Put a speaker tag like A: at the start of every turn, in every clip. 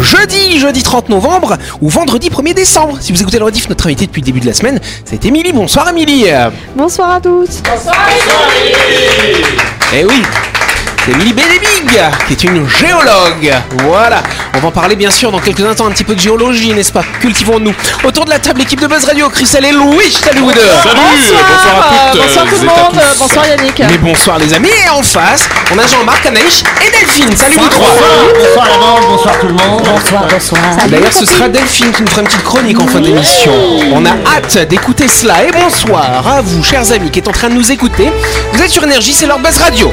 A: Jeudi, jeudi 30 novembre ou vendredi 1er décembre. Si vous écoutez le rediff, notre invité depuis le début de la semaine, c'est Émilie. Bonsoir Émilie.
B: Bonsoir à tous.
A: Eh oui, c'est Émilie Bédébig, qui est une géologue. Voilà, on va en parler bien sûr dans quelques instants, un petit peu de géologie, n'est-ce pas? Cultivons-nous. Autour de la table, équipe de Buzz Radio, Christelle et Louis, salut vous deux
C: Salut, bonsoir, à toutes.
B: Bonsoir tout le monde.
C: tous.
B: Bonsoir Yannick.
A: Mais bonsoir les amis, et en face, on a Jean-Marc, Anaïs et Delphine. Salut vous trois
D: Bonsoir la bande, bonsoir tout le monde. Bonsoir, bonsoir.
A: D'ailleurs, ce sera Delphine qui nous fera une petite chronique en fin d'émission. On a hâte d'écouter cela. Et bonsoir à vous, chers amis, qui êtes en train de nous écouter. Vous êtes sur Énergie, c'est leur base radio.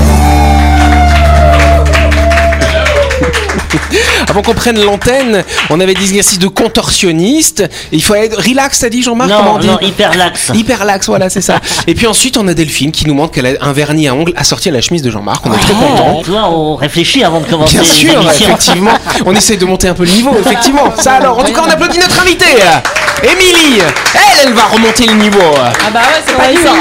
A: Avant qu'on prenne l'antenne, on avait des exercices de contorsionniste. Il faut être relax, t'as dit Jean-Marc
D: Non, non, hyper lax.
A: Hyperlax, voilà, c'est ça. Et puis ensuite, on a Delphine qui nous montre qu'elle a un vernis à ongles assorti à la chemise de Jean-Marc. On est très contents.
D: Tu vois, on réfléchit avant de commencer
A: Bien sûr, effectivement. On essaie de monter un peu le niveau, effectivement. Ça alors, en tout cas, on applaudit notre invitée, Émilie. Elle, elle va remonter le niveau.
B: Ah bah ouais, c'est pas dur.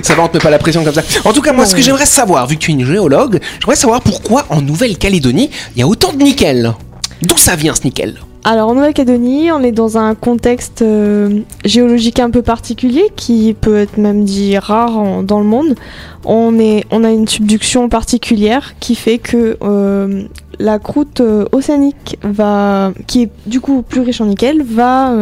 A: Ça va, on te met pas la pression comme ça. En tout cas, moi, ce que j'aimerais savoir, vu que tu es une géologue, j'aimerais savoir pourquoi en Nouvelle-Calédonie, il y a autant de nickel. D'où ça vient ce nickel?
B: Alors en Nouvelle-Calédonie, on est dans un contexte euh, géologique un peu particulier qui peut être même dit rare dans le monde. On, est, on a une subduction particulière qui fait que euh, la croûte euh, océanique va, qui est du coup plus riche en nickel, va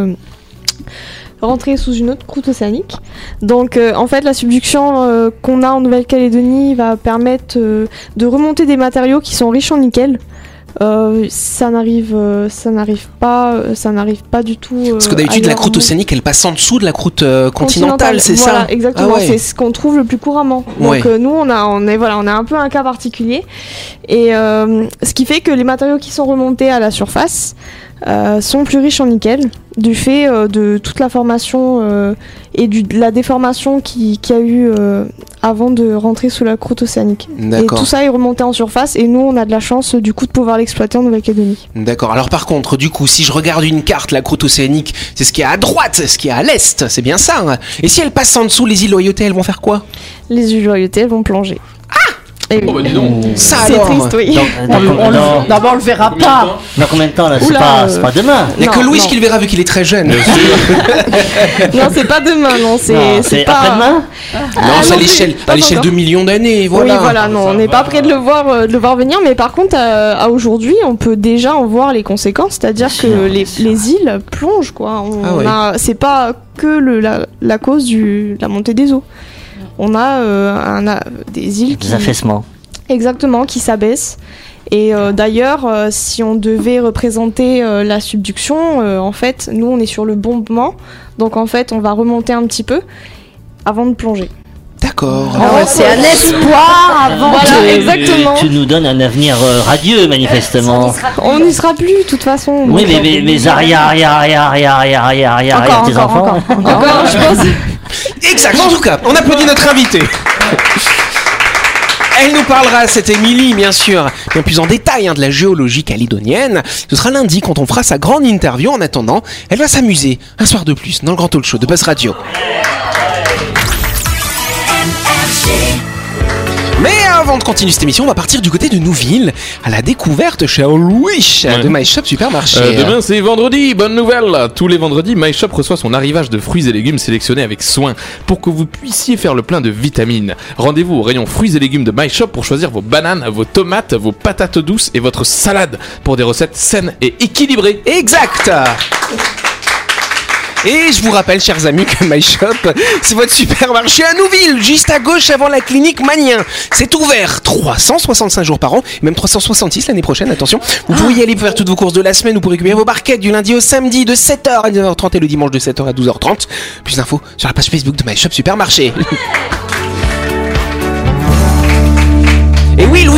B: rentrer sous une autre croûte océanique. Donc en fait la subduction qu'on a en Nouvelle-Calédonie va permettre de remonter des matériaux qui sont riches en nickel. Euh, ça n'arrive euh, ça n'arrive pas euh, ça n'arrive pas du tout
A: Parce que d'habitude, la croûte océanique, elle passe en dessous de la croûte continentale, c'est
B: voilà,
A: ça
B: exactement
A: Ah ouais.
B: c'est ce qu'on trouve le plus couramment donc
A: Ouais.
B: nous on a on est voilà on a un peu un cas particulier et ce qui fait que les matériaux qui sont remontés à la surface euh, sont plus riches en nickel du fait euh, de toute la formation euh, et du, de la déformation qui, qui a eu avant de rentrer sous la croûte océanique. Et tout ça est remonté en surface et nous on a de la chance du coup de pouvoir l'exploiter en Nouvelle-Calédonie.
A: D'accord. Alors par contre, du coup, si je regarde une carte, la croûte océanique, c'est ce qui est à droite, ce qui est à l'est, c'est bien ça. hein Et si elle passe en dessous, les îles Loyauté, elles vont faire quoi?
B: Les îles Loyauté elles vont plonger. Ah
C: Oh bah dis donc.
A: Ça
B: C'est triste, oui.
E: D'abord, on le verra pas.
D: dans combien de temps là C'est pas, c'est pas demain.
A: Il n'y a
B: Non,
A: que Louis
B: non.
A: qui le verra vu qu'il est très jeune.
B: non, c'est pas demain, non,
D: Non,
B: c'est c'est pas.
D: après-demain
A: non,
B: Ah,
A: c'est à
B: non,
A: l'échelle, à l'échelle de millions d'années. Voilà.
B: Oui, voilà, non, on n'est pas prêt de le voir, euh, de le voir venir, mais par contre, euh, à aujourd'hui, on peut déjà en voir les conséquences, c'est-à-dire que les, îles plongent, quoi. On
A: Ah ouais.
B: a- c'est pas que le, la, la cause de la montée des eaux. On a, euh, un- a des îles qui,
D: Des affaissements.
B: exactement, qui s'abaissent. Et euh, d'ailleurs, euh, si on devait représenter euh, la subduction, euh, en fait, nous, on est sur le bombement. Donc, en fait, on va remonter un petit peu avant de plonger.
A: D'accord.
E: Ah c'est un espoir avant
B: Voilà,
E: de-
B: exactement.
D: Tu nous donnes un avenir euh, radieux, manifestement.
B: On n'y sera plus, de toute façon.
D: Oui, mais mes, mes arrière, arrière, arrière, arrière, arrière, arrière, arrière,
B: Encore,
D: arrière, tes
B: encore,
D: enfants.
B: encore, encore, je pense.
A: Exact. En tout cas, on applaudit notre invité. Elle nous parlera, cette Émilie, bien sûr, bien plus en détail hein, de la géologie calédonienne. Ce sera lundi quand on fera sa grande interview. En attendant, elle va s'amuser un soir de plus dans le grand talk show de Buzz Radio. Mais avant de continuer cette émission, on va partir du côté de Nouville à la découverte chez Louis de My Shop Supermarché.
C: Euh, demain c'est vendredi, bonne nouvelle Tous les vendredis, MyShop reçoit son arrivage de fruits et légumes sélectionnés avec soin pour que vous puissiez faire le plein de vitamines. Rendez-vous au rayon fruits et légumes de MyShop pour choisir vos bananes, vos tomates, vos patates douces et votre salade pour des recettes saines et équilibrées.
A: Exact et je vous rappelle, chers amis, que My Shop, c'est votre supermarché à Nouville, juste à gauche avant la clinique Manien. C'est ouvert 365 jours par an, même 366 l'année prochaine, attention. Vous pourrez y aller pour faire toutes vos courses de la semaine, vous pourrez récupérer vos barquettes du lundi au samedi de 7h à 19h30 et le dimanche de 7h à 12h30. Plus d'infos sur la page Facebook de My Shop Supermarché.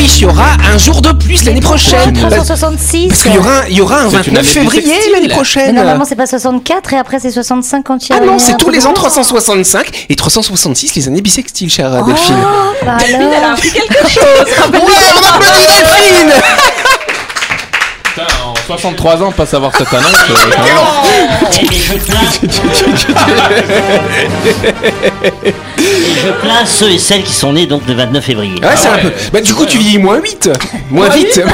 A: oui, il y aura un jour de plus l'année prochaine. Bah,
E: 366.
A: Parce qu'il y aura, un- il y aura un
C: C'est une
A: 29
C: année
A: février l'année
E: Mais
A: prochaine.
E: normalement, c'est pas 64 et après, c'est 65 quand il y a.
A: Ah non,
E: a
A: c'est tous les ans
E: de plus.
A: 365 et 366 les années bissextiles, chère Delphine.
E: Oh, bah alors.
A: Ouais, on applaudit Delphine
C: 63 ans, pas savoir cette annonce. euh, quand même.
D: Et je plains. ceux et celles qui sont nés donc le 29 février.
A: Ouais, c'est un peu. Bah, du coup, tu vis moins 8. Moins vite.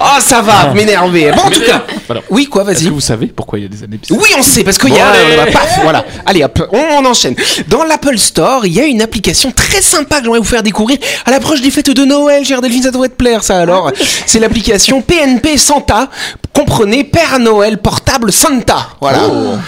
A: Oh, ça va, m'énerver. Bon, en tout cas.
C: Voilà.
A: Oui, quoi,
C: Est-ce
A: vas-y.
C: que vous savez pourquoi il y a des années
A: Oui, on sait, parce qu'il y a.
C: Allez.
A: euh, bah, paf, voilà. Allez, hop, on, on enchaîne. Dans l'Apple Store, il y a une application très sympa que j'aimerais vous faire découvrir à l'approche des fêtes de Noël. Chère Delphine, ça devrait te plaire, ça alors. C'est l'application PNP Santa. Comprenez Père Noël portable Santa. Voilà.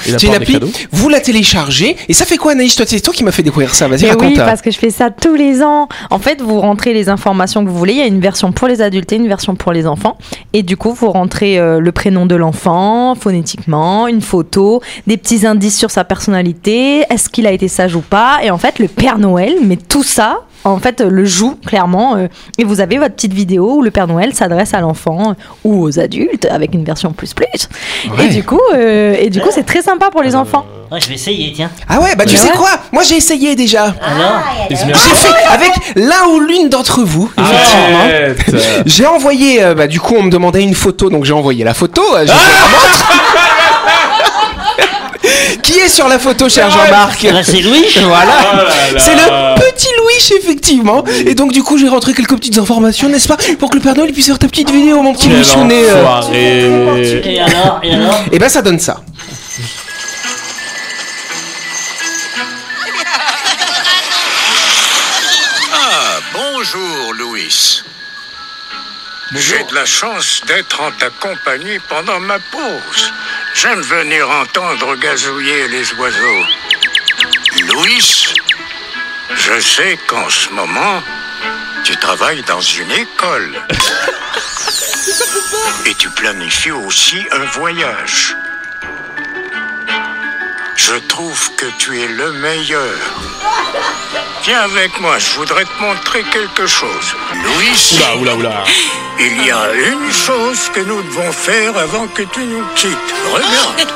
C: Il
A: C'est une
C: apporte des
A: appli. Vous la téléchargez. Et ça fait quoi, Anaïs? Toi, c'est toi qui m'as fait découvrir ça. Vas-y, raconte.
F: oui, parce que je fais ça tous les ans. En fait, vous rentrez les informations que vous voulez. Il y a une version pour les adultes et une version pour les enfants. Et du coup, vous rentrez euh, le prénom de l'enfant phonétiquement, une photo, des petits indices sur sa personnalité, est-ce qu'il a été sage ou pas. Et en fait, le Père Noël met tout ça. En fait, euh, le joue clairement, euh, et vous avez votre petite vidéo où le Père Noël s'adresse à l'enfant euh, ou aux adultes avec une version plus plus.
A: Ouais.
F: Et du coup, euh, et du coup, c'est très sympa pour les enfants.
D: Ouais, je vais essayer, tiens.
A: Ah ouais, bah tu sais quoi? Moi, j'ai essayé déjà.
C: Se met
A: J'ai fait avec l'un ou l'une d'entre vous, effectivement.
C: Arrête.
A: J'ai envoyé, euh, bah, du coup, on me demandait une photo, donc j'ai envoyé la photo. j'ai. Qui est sur la photo, cher Jean-Marc?
D: Là, c'est Louis.
A: Voilà,
C: Oh là là.
A: c'est le petit Effectivement. Et donc, du coup, j'ai rentré quelques petites informations, n'est-ce pas Pour que le Père Noël puisse faire ta petite vidéo, mon petit
C: Quel
A: Louis euh.
C: enfoiré.
D: Et alors Et alors
A: Et ben, ça donne ça.
G: Ah, bonjour, Louis. J'ai de la chance d'être en ta compagnie pendant ma pause. J'aime venir entendre gazouiller les oiseaux. Louis, je sais qu'en ce moment, tu travailles dans une école. Et tu planifies aussi un voyage. Je trouve que tu es le meilleur. Viens avec moi, je voudrais te montrer quelque chose. Louis,
C: Oula, oula, oula.
G: il y a une chose que nous devons faire avant que tu nous quittes. Regarde.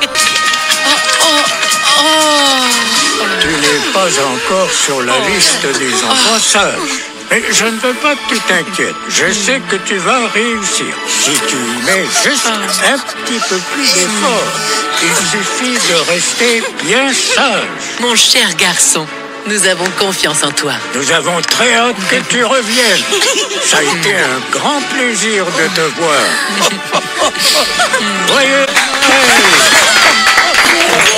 G: Tu n'es pas encore sur la liste des enfants sages. Et je ne veux pas que tu t'inquiètes. Je sais que tu vas réussir. Si tu y mets juste un petit peu plus d'effort, il suffit de rester bien sage.
H: Mon cher garçon, nous avons confiance en toi.
G: Nous avons très hâte que tu reviennes. Ça a été un grand plaisir de te voir. Joyeux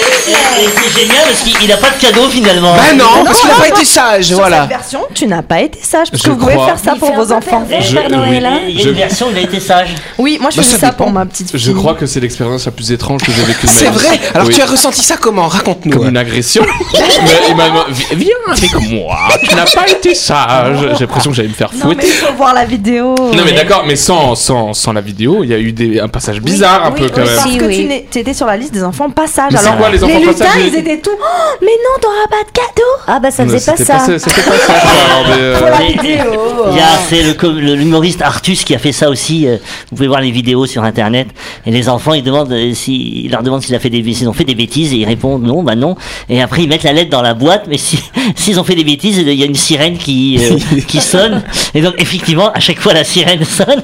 D: Et c'est génial parce qu'il n'a pas de cadeau finalement.
A: Bah non, parce qu'il n'a pas été sage,
F: Sur
A: voilà.
F: cette version, tu n'as pas été sage parce
C: Je
F: que vous pouvez
C: crois.
F: faire ça pour vos enfants.
C: Je-
E: Père Noël,
C: oui.
E: hein.
D: Il y a
C: Je-
D: une version, il a été sage.
F: Oui, moi je
A: Bah,
F: faisais
A: ça
F: ça, pour ma petite fille.
C: Je crois que c'est l'expérience la plus étrange que j'ai vécue de ma
A: C'est
C: vie.
A: vrai Alors,
C: Oui.
A: tu as ressenti ça comment? Raconte-nous.
C: Comme une agression. Mais il m'a dit, viens avec moi, tu n'as pas été sage. J'ai l'impression que j'allais me faire
F: Non mais
C: fouetter.
F: il faut voir la vidéo.
C: Non mais d'accord, mais sans, sans, sans la vidéo, il y a eu des, un passage bizarre un
F: Oui,
C: peu
F: oui,
C: quand même.
F: Parce
E: Si,
F: que
E: oui.
F: tu n'es- tu étais sur la liste des enfants pas sages.
C: Mais c'est
F: Alors
C: quoi, les enfants
F: les
C: pas
F: lutins,
C: sages
F: ils étaient tout. Oh, mais non, t'auras pas de cadeau.
E: Ah bah ça faisait pas ça.
C: C'était pas ça. euh,
F: Pour la
D: Mais-
F: vidéo.
D: Il y a, c'est l'humoriste Artus qui a fait ça aussi. euh, Vous pouvez voir les vidéos sur internet. Et les enfants, ils demandent euh, si, ils leur demandent s'ils a fait des, s'ils ont fait des bêtises et ils répondent non, bah non. Et après ils mettent la lettre dans la boîte, mais si, s'ils ont fait des bêtises, il y a une sirène qui, euh, qui sonne. Et donc effectivement, à chaque fois la sirène sonne.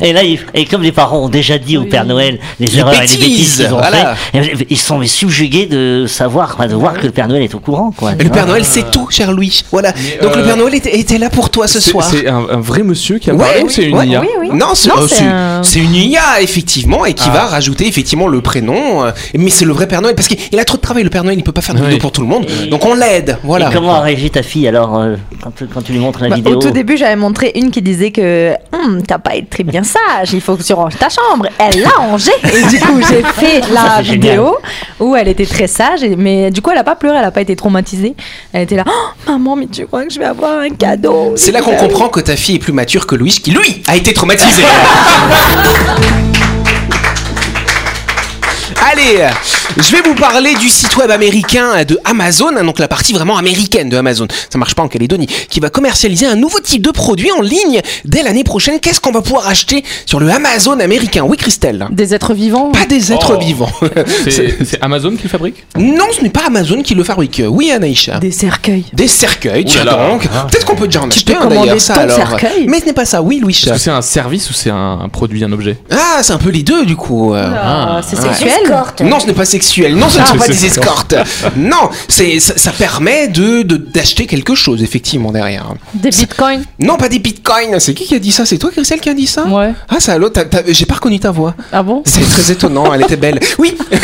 D: Et là, ils- et comme les parents ont déjà dit au Père Noël les,
A: Les
D: erreurs et les
A: bêtises,
D: qu'ils ont
A: voilà.
D: fait, ils sont mais subjugués de savoir, quoi, de voir que le Père Noël est au courant, quoi.
A: Le Père Noël, c'est tout, cher Louis. Voilà. Donc, le
C: euh,
A: Père Noël était, était là pour toi ce soir.
C: C'est un, un vrai monsieur qui a
A: Ouais,
C: parlé ou c'est une
A: ouais,
C: IA
F: Oui, oui.
A: Non, c'est euh,
F: un-
A: une IA, effectivement, et qui
C: Ah.
A: va rajouter effectivement le prénom. euh, Mais c'est le vrai Père Noël, parce qu'il a trop de travail, le Père Noël, il peut pas faire de
C: Oui.
A: vidéo pour tout le monde.
D: Et-
A: Donc on l'aide, voilà.
D: Et comment a réagi ta fille alors euh, quand, quand tu lui montres la
F: Bah,
D: vidéo
F: au tout début, j'avais montré une qui disait que Hum, t'as pas été très bien sage, il faut que tu ranges ta chambre. Elle l'a rangée. Et du coup, j'ai fait la vidéo où elle était très sage, et- mais du coup, elle a pas pleuré, elle a pas été traumatisée. Elle était là, Oh, maman, mais tu crois que je vais avoir un cadeau?
A: C'est là qu'on comprend que ta fille est plus mature que Louis, qui lui a été traumatisé. Allez, Je vais vous parler du site web américain de Amazon, hein, donc la partie vraiment américaine de Amazon. Ça marche pas en Calédonie. Qui va commercialiser un nouveau type de produit en ligne dès l'année prochaine. Qu'est-ce qu'on va pouvoir acheter sur le Amazon américain? Oui, Christelle.
I: Des êtres vivants
A: Pas des êtres
C: Oh.
A: vivants.
C: C'est Amazon qui le fabrique?
A: Non, ce n'est pas Amazon qui le fabrique. Oui, Anaïcha.
I: Des cercueils.
A: Des cercueils, tiens donc. Peut-être qu'on peut déjà en
I: Tu
A: acheter un d'ailleurs, ça alors.
I: cercueil.
A: Mais ce n'est pas ça, oui, Louis.
C: Est-ce que c'est un service ou c'est un, produit, un objet?
A: Ah, c'est un peu les deux du coup. euh.
I: Ah, c'est
A: Ouais.
I: sexuel
E: Escorte.
A: Non, ce n'est pas sexuel. Non, ce ne
C: Ah,
A: sont pas des escortes. non, c'est ça, ça permet de de- d'acheter quelque chose effectivement derrière.
I: Des bitcoins
A: Non, pas des bitcoins. C'est qui qui a dit ça? C'est toi, Christelle, qui a dit ça?
I: Ouais.
A: Ah, ça, l'autre. J'ai pas reconnu ta voix.
I: Ah bon?
A: C'est très étonnant. Elle était belle. Oui.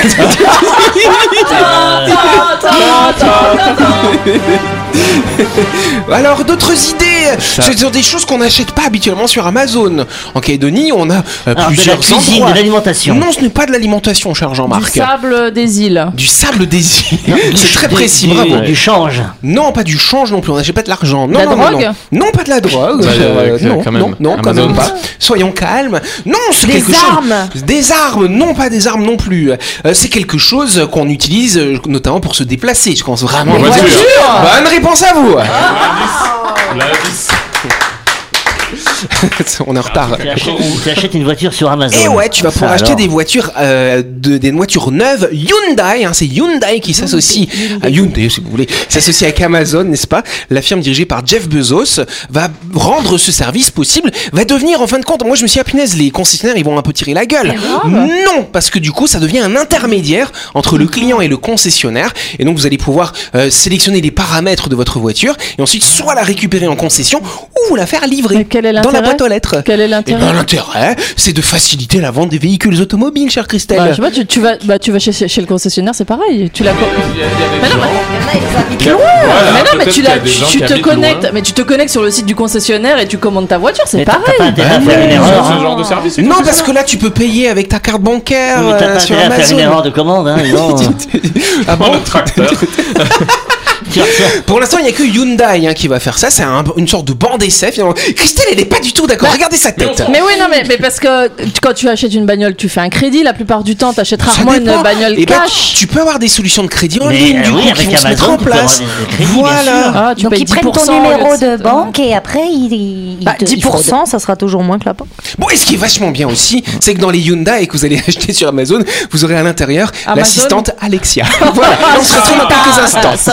A: Alors, d'autres idées? Ce sont des choses qu'on n'achète pas habituellement sur Amazon. En Calédonie, on a euh,
D: Alors, de la
A: plusieurs
D: cuisine,
A: endroits.
D: de l'alimentation.
A: Non, ce n'est pas de l'alimentation, cher
I: Du
A: Jean-Marc.
I: sable des îles.
A: Du sable des îles.
D: Du-
A: C'est très
D: du-
A: précis,
D: du-
A: bravo.
D: Du change.
A: Non, pas du change non plus, on n'achète pas de l'argent. Non,
I: La
A: non, non,
I: drogue
A: non. Non, pas de la drogue.
C: Bah,
A: Euh, non,
C: quand même.
A: non, non, quand même pas. Soyons calmes. Non, c'est
F: Des
A: quelque
F: armes.
A: chose. Des armes. Non, pas des armes non plus. Euh, c'est quelque chose qu'on utilise euh, notamment pour se déplacer. Je pense vraiment.
C: Voitures.
A: Bonne réponse à vous. on est en retard.
D: Tu achètes, tu achètes une voiture sur Amazon.
A: Et ouais, tu vas pouvoir acheter
D: alors.
A: des voitures, euh, de, des voitures neuves Hyundai. Hein, c'est Hyundai qui s'associe à Hyundai, si vous voulez, s'associe avec Amazon, n'est-ce pas? La firme dirigée par Jeff Bezos va rendre ce service possible, va devenir en fin de compte. Moi, je me suis dit, ah, punaise, les concessionnaires, ils vont un peu tirer la gueule. Non, parce que du coup, ça devient un intermédiaire entre le client et le concessionnaire, et donc vous allez pouvoir euh, sélectionner les paramètres de votre voiture et ensuite soit la récupérer en concession ou vous la faire livrer
I: Mais quel est
A: dans la
I: l'intérêt
A: boîte aux lettres.
I: Quel est
A: Eh
I: l'intérêt
A: ben, l'intérêt, c'est de faciliter la vente des véhicules automobiles, chère Christelle.
I: Bah, je sais pas, tu, tu vas, bah, tu vas chez, chez le concessionnaire, c'est pareil. Tu la. Mais non, mais, mais non, mais tu, la, tu, tu te connectes, mais tu te connectes sur le site du concessionnaire et tu commandes ta voiture, c'est pareil.
D: t'as pas intérêt à faire une erreur.
C: Ce genre de service
A: non, parce que là, tu peux payer avec ta carte bancaire
D: Oui, mais T'as
A: euh,
D: pas
A: sur
D: intérêt à faire une erreur de commande. Hein, non.
A: Ah bon
C: le tracteur.
A: Pour l'instant, il n'y a que Hyundai hein, qui va faire ça. C'est un- une sorte de banc d'essai. finalement. Christelle, elle est pas du tout d'accord. Regardez sa tête.
I: Mais oui, non, mais, mais parce que tu- quand tu achètes une bagnole, tu fais un crédit. La plupart du temps, tu achètes rarement une bagnole
A: Eh ben,
I: cash.
A: tu peux avoir des solutions de crédit en ligne, du
D: oui,
A: coup,
D: avec
A: qui vont se mettre
D: Amazon,
A: en
D: tu peux avoir
A: place.
D: crédits,
A: Voilà.
I: Ah, tu
E: Donc ils prennent
I: 10%
E: ton numéro
I: de-
E: banque et après ils,
F: Bah,
E: te- ils fraudent.
F: 10%, ça sera toujours moins que la banque.
A: Bon, et ce qui est vachement bien aussi, c'est que dans les Hyundai que vous allez acheter sur Amazon, vous aurez à l'intérieur l'assistante Alexia. voilà, on se retrouve dans quelques instants.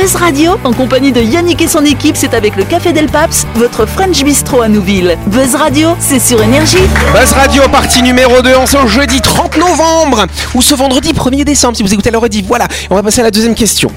J: Buzz Radio, en compagnie de Yannick et son équipe, c'est avec le Café Del Paps, votre French Bistro à Nouville. Buzz Radio, c'est sur Énergie.
A: Buzz Radio, partie numéro 2, en ce jeudi 30 novembre, ou ce vendredi 1er décembre, si vous écoutez à l'heure dit. Voilà, on va passer à la deuxième question.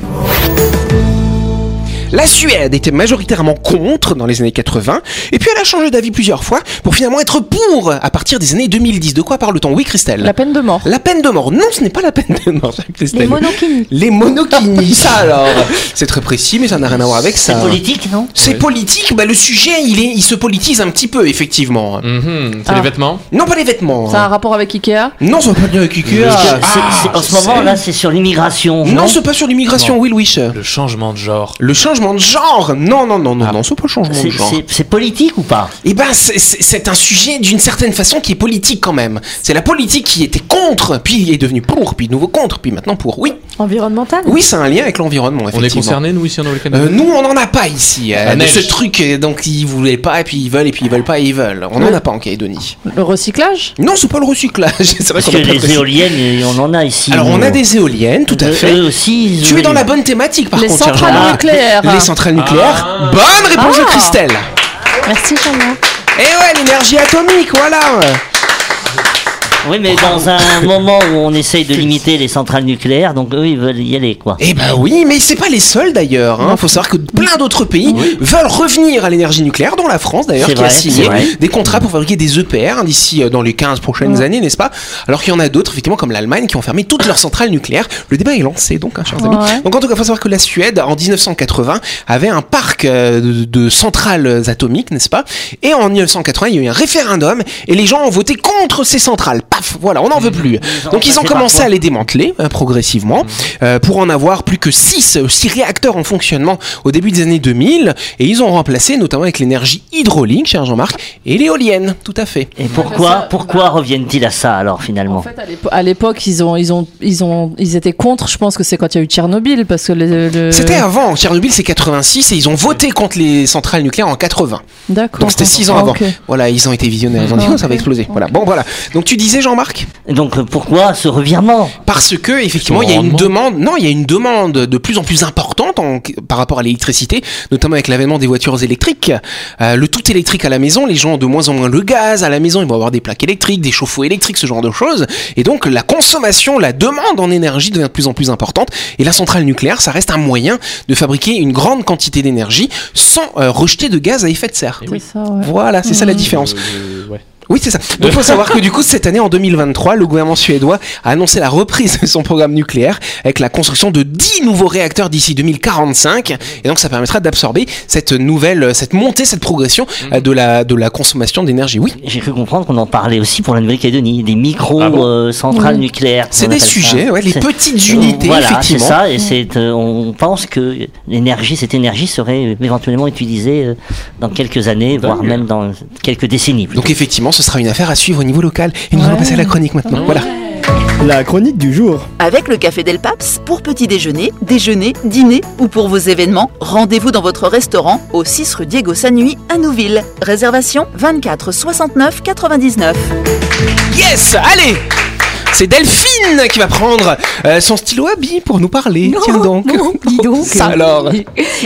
A: La Suède était majoritairement contre dans les années 80, et puis elle a changé d'avis plusieurs fois pour finalement être pour à partir des années 2010. De quoi parle-t-on? Oui, Christelle?
I: La peine de mort.
A: La peine de mort. Non, ce n'est pas la peine de mort, Christelle.
E: Les monokinis.
A: Les monokinis, ça alors. C'est très précis, mais ça n'a rien à voir avec ça.
D: C'est politique, non?
A: C'est politique, bah le sujet il, est, il se politise un petit peu, effectivement.
C: Mhm, C'est
I: Ah.
C: les vêtements?
A: Non, pas les vêtements.
I: Ça a un rapport avec Ikea?
A: Non, ça va pas avec Ikea. Ah,
D: En ce moment, là, c'est sur l'immigration.
A: Non, c'est pas sur l'immigration,
C: Non.
A: oui, Louis.
C: Le changement de genre.
A: Le changement de genre Non, non, non, non, non, c'est pas le changement
D: C'est-
A: de genre.
D: c'est- politique ou pas?
A: Eh ben, c'est- un sujet d'une certaine façon qui est politique quand même. C'est la politique qui était contre, puis est devenue pour, puis de nouveau contre, puis maintenant pour. Oui,
I: environnemental?
A: oui, c'est un lien avec l'environnement,
C: On est concernés, nous, ici, en Nouvelle-Calédonie?
A: Euh, nous, on n'en a pas ici. euh, ce truc, euh, donc ils voulaient pas, et puis ils veulent, et puis ils veulent pas, et ils veulent. On n'en a pas en Calédonie.
I: Le recyclage?
A: Non, c'est pas le recyclage. c'est vrai
D: Parce
A: qu'on
D: que les éoliennes, euh, on en a ici.
A: Alors, on a des éoliennes, tout à fait.
D: Eux aussi.
A: Tu es dans la bonne thématique, par
I: Les
A: contre. cher
I: centrales
A: Jean-Marc.
I: nucléaires.
A: Les centrales nucléaires. Bonne réponse de
I: Ah.
A: Christelle.
E: Merci Jean-Marc.
A: Et ouais, l'énergie atomique, voilà.
D: Oui, mais dans un moment où on essaye de limiter les centrales nucléaires, donc eux, ils veulent y aller, quoi.
A: Eh ben oui, mais c'est pas les seuls d'ailleurs. Il faut savoir que plein d'autres pays veulent revenir à l'énergie nucléaire, dont la France d'ailleurs, qui a signé des contrats pour fabriquer des EPR hein, d'ici euh, dans les 15 prochaines années, n'est-ce pas? Alors qu'il y en a d'autres, effectivement, comme l'Allemagne, qui ont fermé toutes leurs centrales nucléaires. Le débat est lancé, donc, hein, chers amis. Donc en tout cas, il faut savoir que la Suède, en 1980, avait un parc euh, de, de centrales atomiques, n'est-ce pas? Et en 1980, il y a eu un référendum et les gens ont voté contre ces centrales. Paf, voilà, on n'en veut plus.
D: ont
A: Donc ils ont commencé à les démanteler euh, progressivement euh, pour en avoir plus que 6 six réacteurs en fonctionnement au début des années 2000 et ils ont remplacé notamment avec l'énergie hydraulique, cher Jean-Marc, et l'éolienne, tout à fait.
D: Et pourquoi, pourquoi reviennent-ils à ça, alors, finalement
I: En fait, à l'épo- à l'époque, ils ont, ils ont, ils ont, ils étaient contre. Je pense que c'est quand il y a eu Tchernobyl, parce que le. le-
A: C'était avant, Tchernobyl c'est 86 et ils ont voté contre les centrales nucléaires en 80.
I: D'accord.
A: Donc c'était 6 ans
I: Ah,
A: avant. Voilà, ils ont été visionnaires, ils ont dit
I: Ah,
A: oh, ça va exploser. Voilà. Bon voilà. Donc tu disais Jean-Marc
D: Donc, euh, pourquoi ce revirement?
A: Parce que effectivement, il y a une demande. Non, il y a une demande de plus en plus importante en- par rapport à l'électricité, notamment avec l'avènement des voitures électriques. Euh, le tout électrique à la maison, les gens ont de moins en moins le gaz à la maison. Ils vont avoir des plaques électriques, des chauffe-eau électriques, ce genre de choses. Et donc la consommation, la demande en énergie devient de plus en plus importante. Et la centrale nucléaire, ça reste un moyen de fabriquer une grande quantité d'énergie sans euh, rejeter de gaz à effet de serre.
I: C'est ça, ouais.
A: Voilà, c'est ça la différence.
C: Euh, ouais.
A: Oui, c'est ça. Donc, il faut savoir que du coup, cette année, en 2023, le gouvernement suédois a annoncé la reprise de son programme nucléaire avec la construction de 10 nouveaux réacteurs d'ici 2045. Et donc, ça permettra d'absorber cette nouvelle, cette montée, cette progression euh, de la, de la consommation d'énergie. Oui.
D: J'ai cru comprendre qu'on en parlait aussi pour la Nouvelle-Calédonie, des
C: Ah bon
D: micro-centrales nucléaires.
A: C'est des sujets, ouais, les petites
D: Euh,
A: unités,
D: voilà,
A: effectivement.
D: c'est ça, et c'est, euh, on pense que l'énergie, cette énergie serait éventuellement utilisée euh, dans quelques années, voire même dans quelques décennies. plutôt.
A: Donc, effectivement, ce sera une affaire à suivre au niveau local. Et nous allons passer à la chronique maintenant. Voilà.
K: La chronique du jour.
J: Avec le Café Del Paps, pour petit déjeuner, déjeuner, dîner ou pour vos événements, rendez-vous dans votre restaurant au 6 rue Diego Sanui à Nouville. Réservation 24 69 99.
A: Yes Allez c'est Delphine qui va prendre euh, son stylo à billes pour nous parler. Tiens donc.
E: dis donc.
A: Ça alors.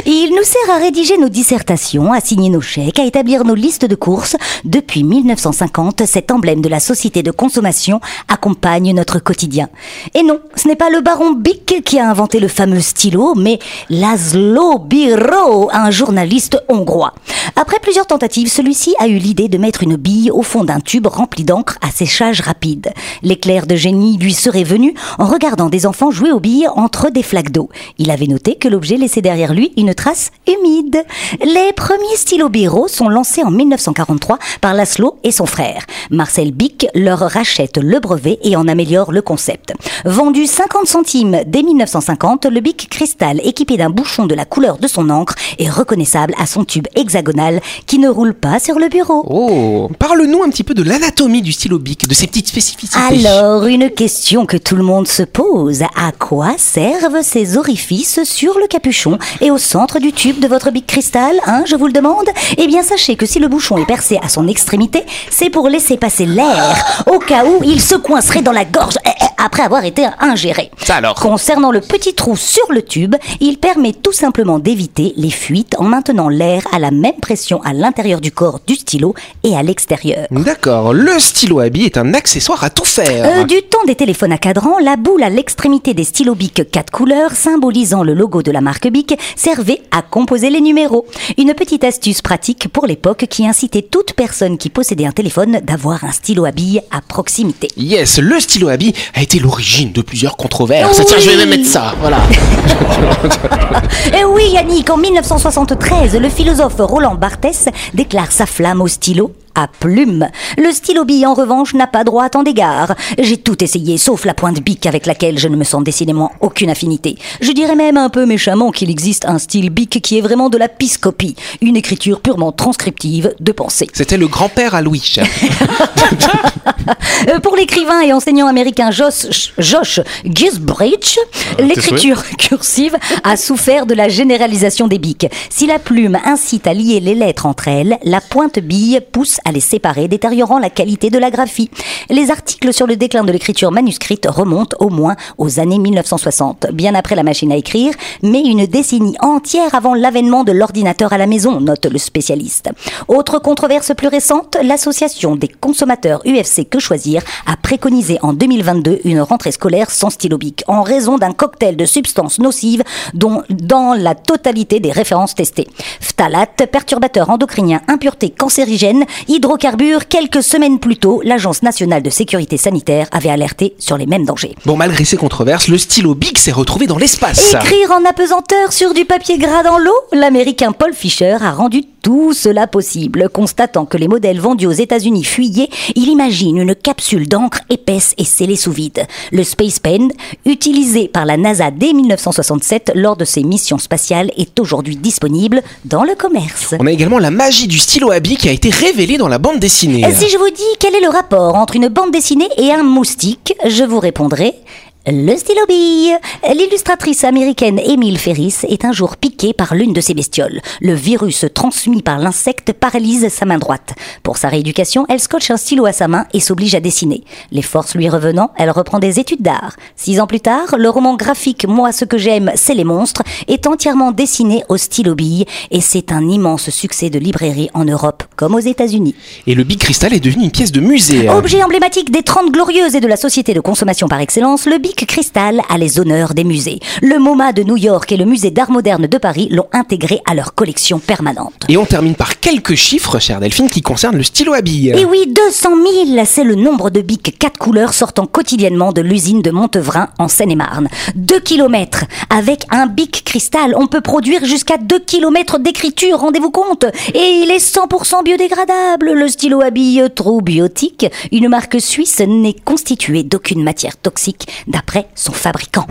E: Il nous sert à rédiger nos dissertations, à signer nos chèques, à établir nos listes de courses. Depuis 1950, cet emblème de la société de consommation accompagne notre quotidien. Et non, ce n'est pas le baron Bic qui a inventé le fameux stylo, mais Laszlo Biro, un journaliste hongrois. Après plusieurs tentatives, celui-ci a eu l'idée de mettre une bille au fond d'un tube rempli d'encre à séchage rapide. L'éclair de génie lui serait venu en regardant des enfants jouer aux billes entre des flaques d'eau. Il avait noté que l'objet laissait derrière lui une trace humide. Les premiers stylos Biro sont lancés en 1943 par Laszlo et son frère. Marcel Bic leur rachète le brevet et en améliore le concept. Vendu 50 centimes dès 1950, le Bic Cristal équipé d'un bouchon de la couleur de son encre est reconnaissable à son tube hexagonal qui ne roule pas sur le bureau.
A: Oh, parle-nous un petit peu de l'anatomie du stylo bic, de ses petites spécificités.
E: Alors, une question que tout le monde se pose. À quoi servent ces orifices sur le capuchon et au centre du tube de votre bic cristal, hein, je vous le demande? Eh bien, sachez que si le bouchon est percé à son extrémité, c'est pour laisser passer l'air, au cas où il se coincerait dans la gorge eh, après avoir été ingéré.
A: Ça alors
E: Concernant le petit trou sur le tube, il permet tout simplement d'éviter les fuites en maintenant l'air à la même pression à l'intérieur du corps du stylo et à l'extérieur.
A: D'accord, le stylo à billes est un accessoire à tout faire.
E: Euh, du temps des téléphones à cadran, la boule à l'extrémité des stylos Bic 4 couleurs, symbolisant le logo de la marque Bic, servait à composer les numéros. Une petite astuce pratique pour l'époque qui incitait toute personne qui possédait un téléphone d'avoir un stylo à billes à proximité.
A: Yes, le stylo à billes a été l'origine de plusieurs controverses.
E: Oui.
A: Tiens, je vais même mettre ça, voilà.
E: Et Eh oui, Yannick, en 1973, le philosophe Roland Barthès déclare sa flamme au stylo à plume. Le stylo bille, en revanche, n'a pas droit à tant d'égards. J'ai tout essayé, sauf la pointe bic avec laquelle je ne me sens décidément aucune affinité. Je dirais même un peu méchamment qu'il existe un style bic qui est vraiment de la piscopie, une écriture purement transcriptive de pensée.
A: C'était le grand-père à Louis.
E: Euh, Pour l'écrivain et enseignant américain Josh, Josh Gisbridge, l'écriture cursive a souffert de la généralisation des bics. Si la plume incite à lier les lettres entre elles, la pointe bille pousse à les séparer, détériorant la qualité de la graphie. Les articles sur le déclin de l'écriture manuscrite remontent au moins aux années 1960, bien après la machine à écrire, mais une décennie entière avant l'avènement de l'ordinateur à la maison, note le spécialiste. Autre controverse plus récente, l'association des consommateurs UFC Que Choisir a préconisé en 2022 une rentrée scolaire sans stylo bic en raison d'un cocktail de substances nocives dont dans la totalité des références testées. Phtalate, perturbateur endocrinien, impureté cancérigène, hydrocarbures, quelques semaines plus tôt, l'Agence nationale de sécurité sanitaire avait alerté sur les mêmes dangers.
A: Bon, malgré ces controverses, le stylo bic s'est retrouvé dans l'espace.
E: Écrire en apesanteur sur du papier gras dans l'eau, l'américain Paul Fisher a rendu tout cela possible. Constatant que les modèles vendus aux États-Unis fuyaient, il imagine une capsule d'encre épaisse et scellée sous vide. Le Space Pen, utilisé par la NASA dès 1967 lors de ses missions spatiales, est aujourd'hui disponible dans le commerce.
A: On a également la magie du stylo à bic qui a été révélée dans la bande dessinée.
E: Si je vous dis quel est le rapport entre une bande dessinée et un moustique, je vous répondrai le stylo bille. L'illustratrice américaine Emile Ferris est un jour piquée par l'une de ces bestioles. Le virus transmis par l'insecte paralyse sa main droite. Pour sa rééducation, elle scotche un stylo à sa main et s'oblige à dessiner. Les forces lui revenant, elle reprend des études d'art. Six ans plus tard, le roman graphique Moi ce que j'aime, c'est les monstres est entièrement dessiné au stylo bille et c'est un immense succès de librairie en Europe comme aux États-Unis.
A: Et le bic cristal est devenu une pièce de musée. hein.
E: Objet emblématique des 30 glorieuses et de la société de consommation par excellence, le Cristal a les honneurs des musées. Le MoMA de New York et le musée d'art moderne de Paris l'ont intégré à leur collection permanente.
A: Et on termine par quelques chiffres, chère Delphine, qui concernent le stylo à billes.
E: Et oui, 200 000, c'est le nombre de bics 4 couleurs sortant quotidiennement de l'usine de Montevrain en Seine-et-Marne. 2 km. Avec un bic cristal, on peut produire jusqu'à 2 km d'écriture, rendez-vous compte. Et il est 100% biodégradable. Le stylo à billes True Biotique, une marque suisse, n'est constitué d'aucune matière toxique d'après son fabricant.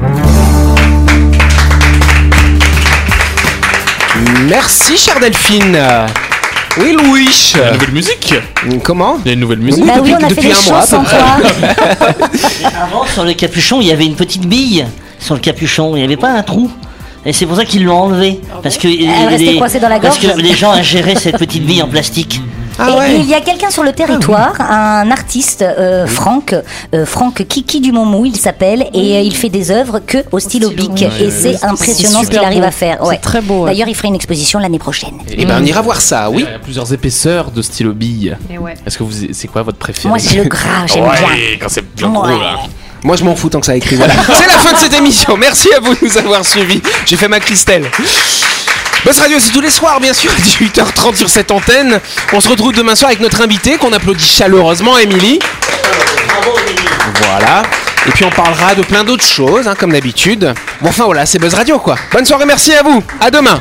A: Merci, chère Delphine. Oui, Louis.
C: Il y a une nouvelle musique.
A: Comment
C: Il y a une nouvelle musique.
E: Bah oui, on a fait
A: depuis
E: des
A: un mois, à peu près.
D: Avant, sur le capuchon, il y avait une petite bille sur le capuchon. Il n'y avait pas un trou. Et c'est pour ça qu'ils l'ont enlevé. Parce que les,
E: coincée dans la
D: parce que les gens ingéraient cette petite bille en plastique.
A: Ah
E: et
A: ouais.
E: il y a quelqu'un sur le territoire, un artiste, euh, Franck, euh, Franck Kiki du Montmou, il s'appelle, et euh, il fait des œuvres que au stylo bic. et c'est impressionnant ce qu'il arrive
I: beau.
E: à faire.
I: C'est
E: Ouais.
I: très beau, ouais.
E: D'ailleurs, il fera une exposition l'année prochaine.
A: Eh ben, on ira voir ça, oui.
C: Il y a plusieurs épaisseurs de stylo bille.
F: Et ouais.
C: Est-ce que vous, c'est quoi votre préféré?
E: Moi, c'est le gras, j'aime
C: Ouais,
E: bien.
C: quand c'est bien gros là.
A: Moi, je m'en fous tant que ça écrit. Voilà. C'est la fin de cette émission. Merci à vous de nous avoir suivis. J'ai fait ma Christelle. Boss Radio, c'est tous les soirs, bien sûr, à 18h30 sur cette antenne. On se retrouve demain soir avec notre invité qu'on applaudit chaleureusement, Émilie. Voilà. Et puis on parlera de plein d'autres choses, hein, comme d'habitude. Bon, enfin voilà, c'est Buzz Radio, quoi. Bonne soirée, merci à vous. À demain.